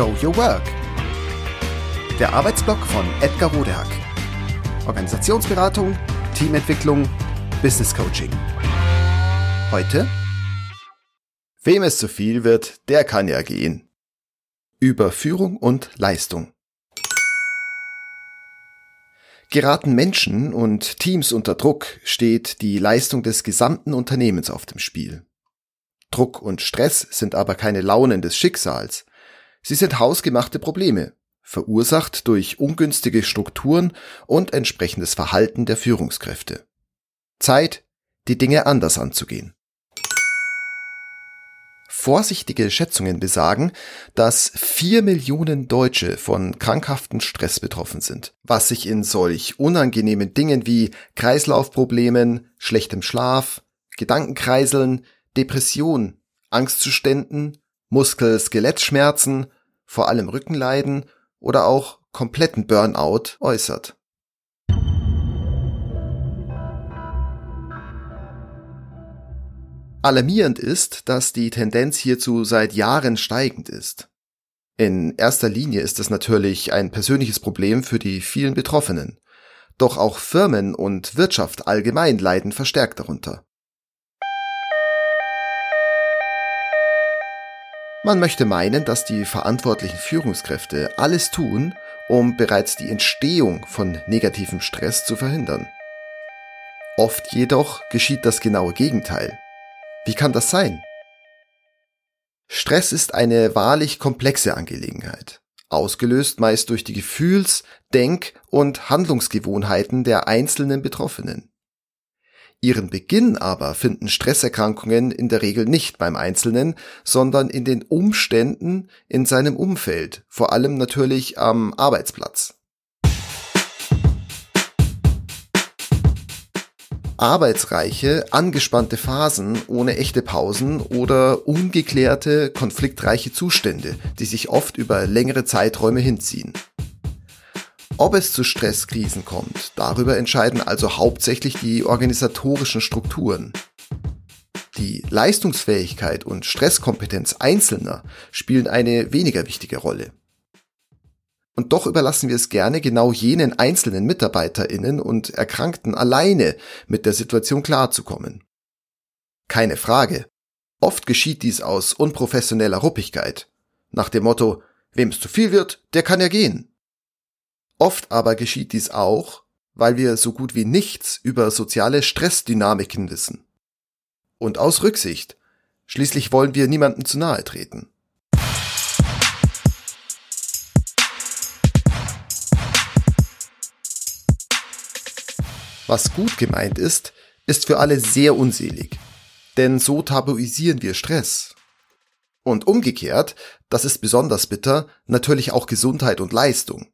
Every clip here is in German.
Show Your Work. Der Arbeitsblock von Edgar Rodehack. Organisationsberatung, Teamentwicklung, Business Coaching. Heute Wem es zu viel wird, der kann ja gehen. Über Führung und Leistung. Geraten Menschen und Teams unter Druck, steht die Leistung des gesamten Unternehmens auf dem Spiel. Druck und Stress sind aber keine Launen des Schicksals. Sie sind hausgemachte Probleme, verursacht durch ungünstige Strukturen und entsprechendes Verhalten der Führungskräfte. Zeit, die Dinge anders anzugehen. Vorsichtige Schätzungen besagen, dass vier Millionen Deutsche von krankhaften Stress betroffen sind, was sich in solch unangenehmen Dingen wie Kreislaufproblemen, schlechtem Schlaf, Gedankenkreiseln, Depression, Angstzuständen, Muskel-Skelettschmerzen, vor allem Rückenleiden oder auch kompletten Burnout äußert. Alarmierend ist, dass die Tendenz hierzu seit Jahren steigend ist. In erster Linie ist es natürlich ein persönliches Problem für die vielen Betroffenen. Doch auch Firmen und Wirtschaft allgemein leiden verstärkt darunter. Man möchte meinen, dass die verantwortlichen Führungskräfte alles tun, um bereits die Entstehung von negativem Stress zu verhindern. Oft jedoch geschieht das genaue Gegenteil. Wie kann das sein? Stress ist eine wahrlich komplexe Angelegenheit, ausgelöst meist durch die Gefühls-, Denk- und Handlungsgewohnheiten der einzelnen Betroffenen. Ihren Beginn aber finden Stresserkrankungen in der Regel nicht beim Einzelnen, sondern in den Umständen in seinem Umfeld, vor allem natürlich am Arbeitsplatz. Arbeitsreiche, angespannte Phasen ohne echte Pausen oder ungeklärte, konfliktreiche Zustände, die sich oft über längere Zeiträume hinziehen. Ob es zu Stresskrisen kommt, darüber entscheiden also hauptsächlich die organisatorischen Strukturen. Die Leistungsfähigkeit und Stresskompetenz Einzelner spielen eine weniger wichtige Rolle. Und doch überlassen wir es gerne genau jenen einzelnen Mitarbeiterinnen und Erkrankten alleine mit der Situation klarzukommen. Keine Frage. Oft geschieht dies aus unprofessioneller Ruppigkeit. Nach dem Motto, wem es zu viel wird, der kann ja gehen. Oft aber geschieht dies auch, weil wir so gut wie nichts über soziale Stressdynamiken wissen. Und aus Rücksicht. Schließlich wollen wir niemandem zu nahe treten. Was gut gemeint ist, ist für alle sehr unselig. Denn so tabuisieren wir Stress. Und umgekehrt, das ist besonders bitter, natürlich auch Gesundheit und Leistung.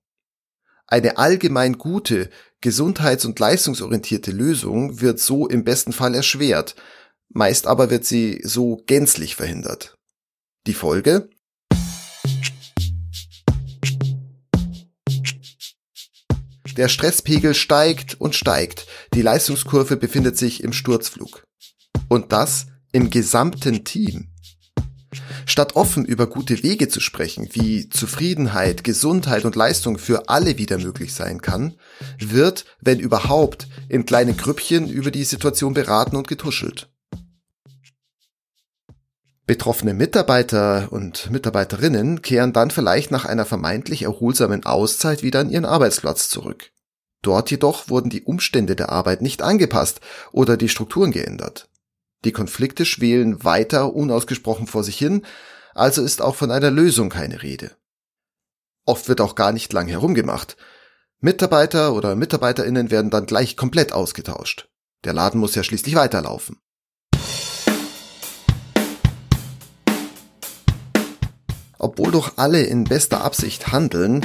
Eine allgemein gute, gesundheits- und leistungsorientierte Lösung wird so im besten Fall erschwert, meist aber wird sie so gänzlich verhindert. Die Folge? Der Stresspegel steigt und steigt, die Leistungskurve befindet sich im Sturzflug. Und das im gesamten Team. Statt offen über gute Wege zu sprechen, wie Zufriedenheit, Gesundheit und Leistung für alle wieder möglich sein kann, wird, wenn überhaupt, in kleinen Grüppchen über die Situation beraten und getuschelt. Betroffene Mitarbeiter und Mitarbeiterinnen kehren dann vielleicht nach einer vermeintlich erholsamen Auszeit wieder an ihren Arbeitsplatz zurück. Dort jedoch wurden die Umstände der Arbeit nicht angepasst oder die Strukturen geändert. Die Konflikte schwelen weiter unausgesprochen vor sich hin, also ist auch von einer Lösung keine Rede. Oft wird auch gar nicht lang herumgemacht. Mitarbeiter oder Mitarbeiterinnen werden dann gleich komplett ausgetauscht. Der Laden muss ja schließlich weiterlaufen. Obwohl doch alle in bester Absicht handeln,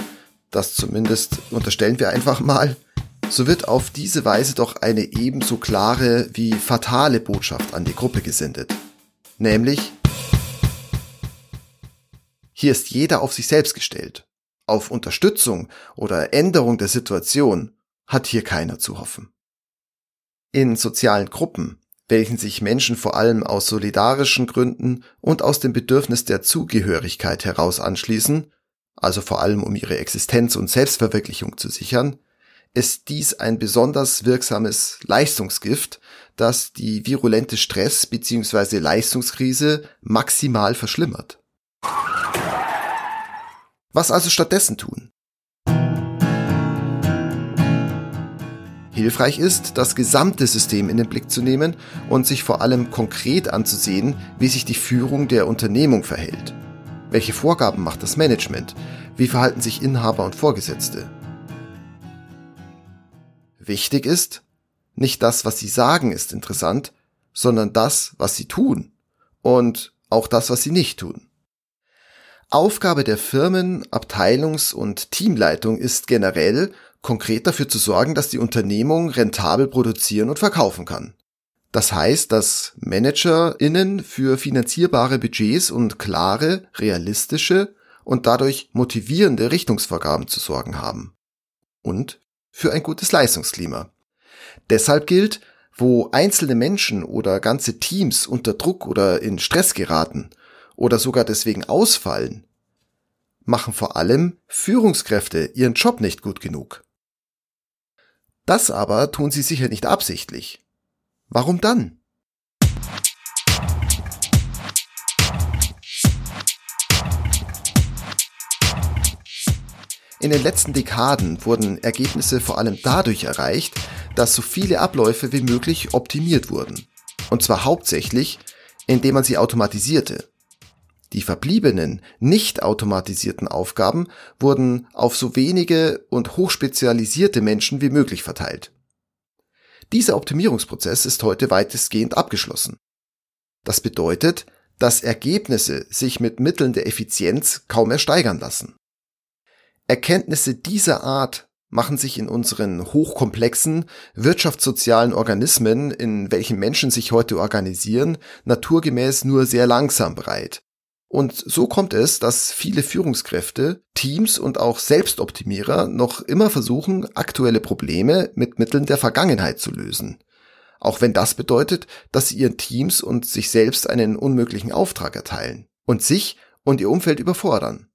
das zumindest unterstellen wir einfach mal, so wird auf diese Weise doch eine ebenso klare wie fatale Botschaft an die Gruppe gesendet. Nämlich, hier ist jeder auf sich selbst gestellt. Auf Unterstützung oder Änderung der Situation hat hier keiner zu hoffen. In sozialen Gruppen, welchen sich Menschen vor allem aus solidarischen Gründen und aus dem Bedürfnis der Zugehörigkeit heraus anschließen, also vor allem um ihre Existenz und Selbstverwirklichung zu sichern, ist dies ein besonders wirksames Leistungsgift, das die virulente Stress- bzw. Leistungskrise maximal verschlimmert. Was also stattdessen tun? Hilfreich ist, das gesamte System in den Blick zu nehmen und sich vor allem konkret anzusehen, wie sich die Führung der Unternehmung verhält. Welche Vorgaben macht das Management? Wie verhalten sich Inhaber und Vorgesetzte? Wichtig ist, nicht das, was sie sagen, ist interessant, sondern das, was sie tun und auch das, was sie nicht tun. Aufgabe der Firmen, Abteilungs- und Teamleitung ist generell, konkret dafür zu sorgen, dass die Unternehmung rentabel produzieren und verkaufen kann. Das heißt, dass ManagerInnen für finanzierbare Budgets und klare, realistische und dadurch motivierende Richtungsvorgaben zu sorgen haben. Und für ein gutes Leistungsklima. Deshalb gilt, wo einzelne Menschen oder ganze Teams unter Druck oder in Stress geraten oder sogar deswegen ausfallen, machen vor allem Führungskräfte ihren Job nicht gut genug. Das aber tun sie sicher nicht absichtlich. Warum dann? In den letzten Dekaden wurden Ergebnisse vor allem dadurch erreicht, dass so viele Abläufe wie möglich optimiert wurden. Und zwar hauptsächlich, indem man sie automatisierte. Die verbliebenen, nicht automatisierten Aufgaben wurden auf so wenige und hochspezialisierte Menschen wie möglich verteilt. Dieser Optimierungsprozess ist heute weitestgehend abgeschlossen. Das bedeutet, dass Ergebnisse sich mit Mitteln der Effizienz kaum mehr steigern lassen. Erkenntnisse dieser Art machen sich in unseren hochkomplexen wirtschaftssozialen Organismen, in welchen Menschen sich heute organisieren, naturgemäß nur sehr langsam breit. Und so kommt es, dass viele Führungskräfte, Teams und auch Selbstoptimierer noch immer versuchen, aktuelle Probleme mit Mitteln der Vergangenheit zu lösen. Auch wenn das bedeutet, dass sie ihren Teams und sich selbst einen unmöglichen Auftrag erteilen und sich und ihr Umfeld überfordern.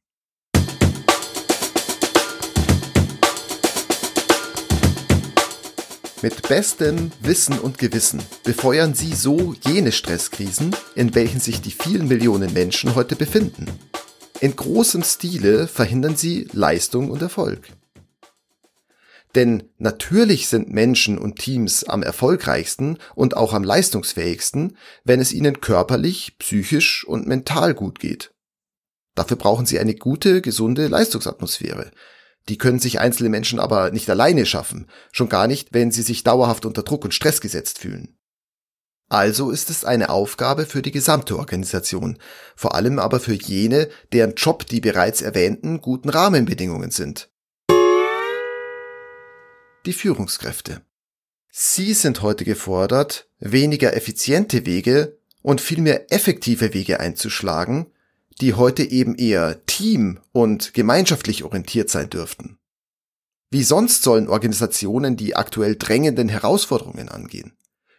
Mit bestem Wissen und Gewissen befeuern sie so jene Stresskrisen, in welchen sich die vielen Millionen Menschen heute befinden. In großem Stile verhindern sie Leistung und Erfolg. Denn natürlich sind Menschen und Teams am erfolgreichsten und auch am leistungsfähigsten, wenn es ihnen körperlich, psychisch und mental gut geht. Dafür brauchen sie eine gute, gesunde Leistungsatmosphäre, die können sich einzelne Menschen aber nicht alleine schaffen, schon gar nicht, wenn sie sich dauerhaft unter Druck und Stress gesetzt fühlen. Also ist es eine Aufgabe für die gesamte Organisation, vor allem aber für jene, deren Job die bereits erwähnten guten Rahmenbedingungen sind. Die Führungskräfte. Sie sind heute gefordert, weniger effiziente Wege und vielmehr effektive Wege einzuschlagen, die heute eben eher team- und gemeinschaftlich orientiert sein dürften. Wie sonst sollen Organisationen die aktuell drängenden Herausforderungen angehen?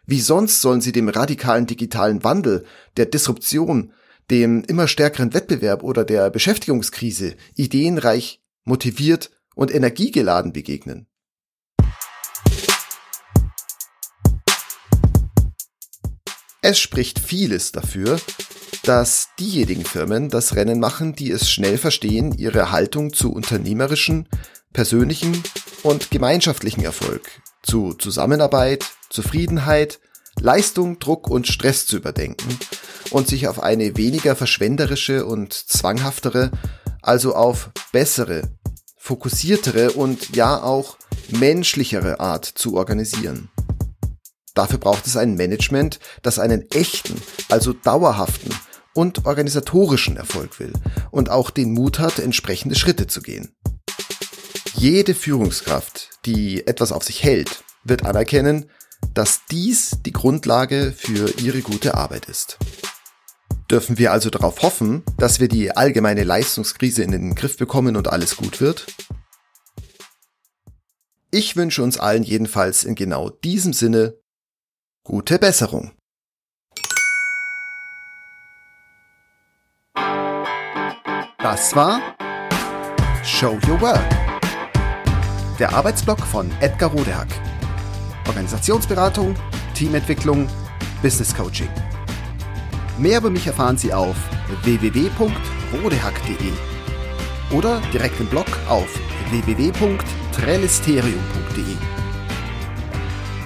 Wie sonst sollen sie dem radikalen digitalen Wandel, der Disruption, dem immer stärkeren Wettbewerb oder der Beschäftigungskrise ideenreich, motiviert und energiegeladen begegnen? Es spricht vieles dafür, dass diejenigen Firmen das Rennen machen, die es schnell verstehen, ihre Haltung zu unternehmerischen, persönlichen und gemeinschaftlichen Erfolg, zu Zusammenarbeit, Zufriedenheit, Leistung, Druck und Stress zu überdenken und sich auf eine weniger verschwenderische und zwanghaftere, also auf bessere, fokussiertere und ja auch menschlichere Art zu organisieren. Dafür braucht es ein Management, das einen echten, also dauerhaften und organisatorischen Erfolg will und auch den Mut hat, entsprechende Schritte zu gehen. Jede Führungskraft, die etwas auf sich hält, wird anerkennen, dass dies die Grundlage für ihre gute Arbeit ist. Dürfen wir also darauf hoffen, dass wir die allgemeine Leistungskrise in den Griff bekommen und alles gut wird? Ich wünsche uns allen jedenfalls in genau diesem Sinne gute Besserung. Das war Show Your Work. Der Arbeitsblock von Edgar Rodehack. Organisationsberatung, Teamentwicklung, Business Coaching. Mehr über mich erfahren Sie auf www.rodehack.de oder direkt im Blog auf www.trellisterium.de.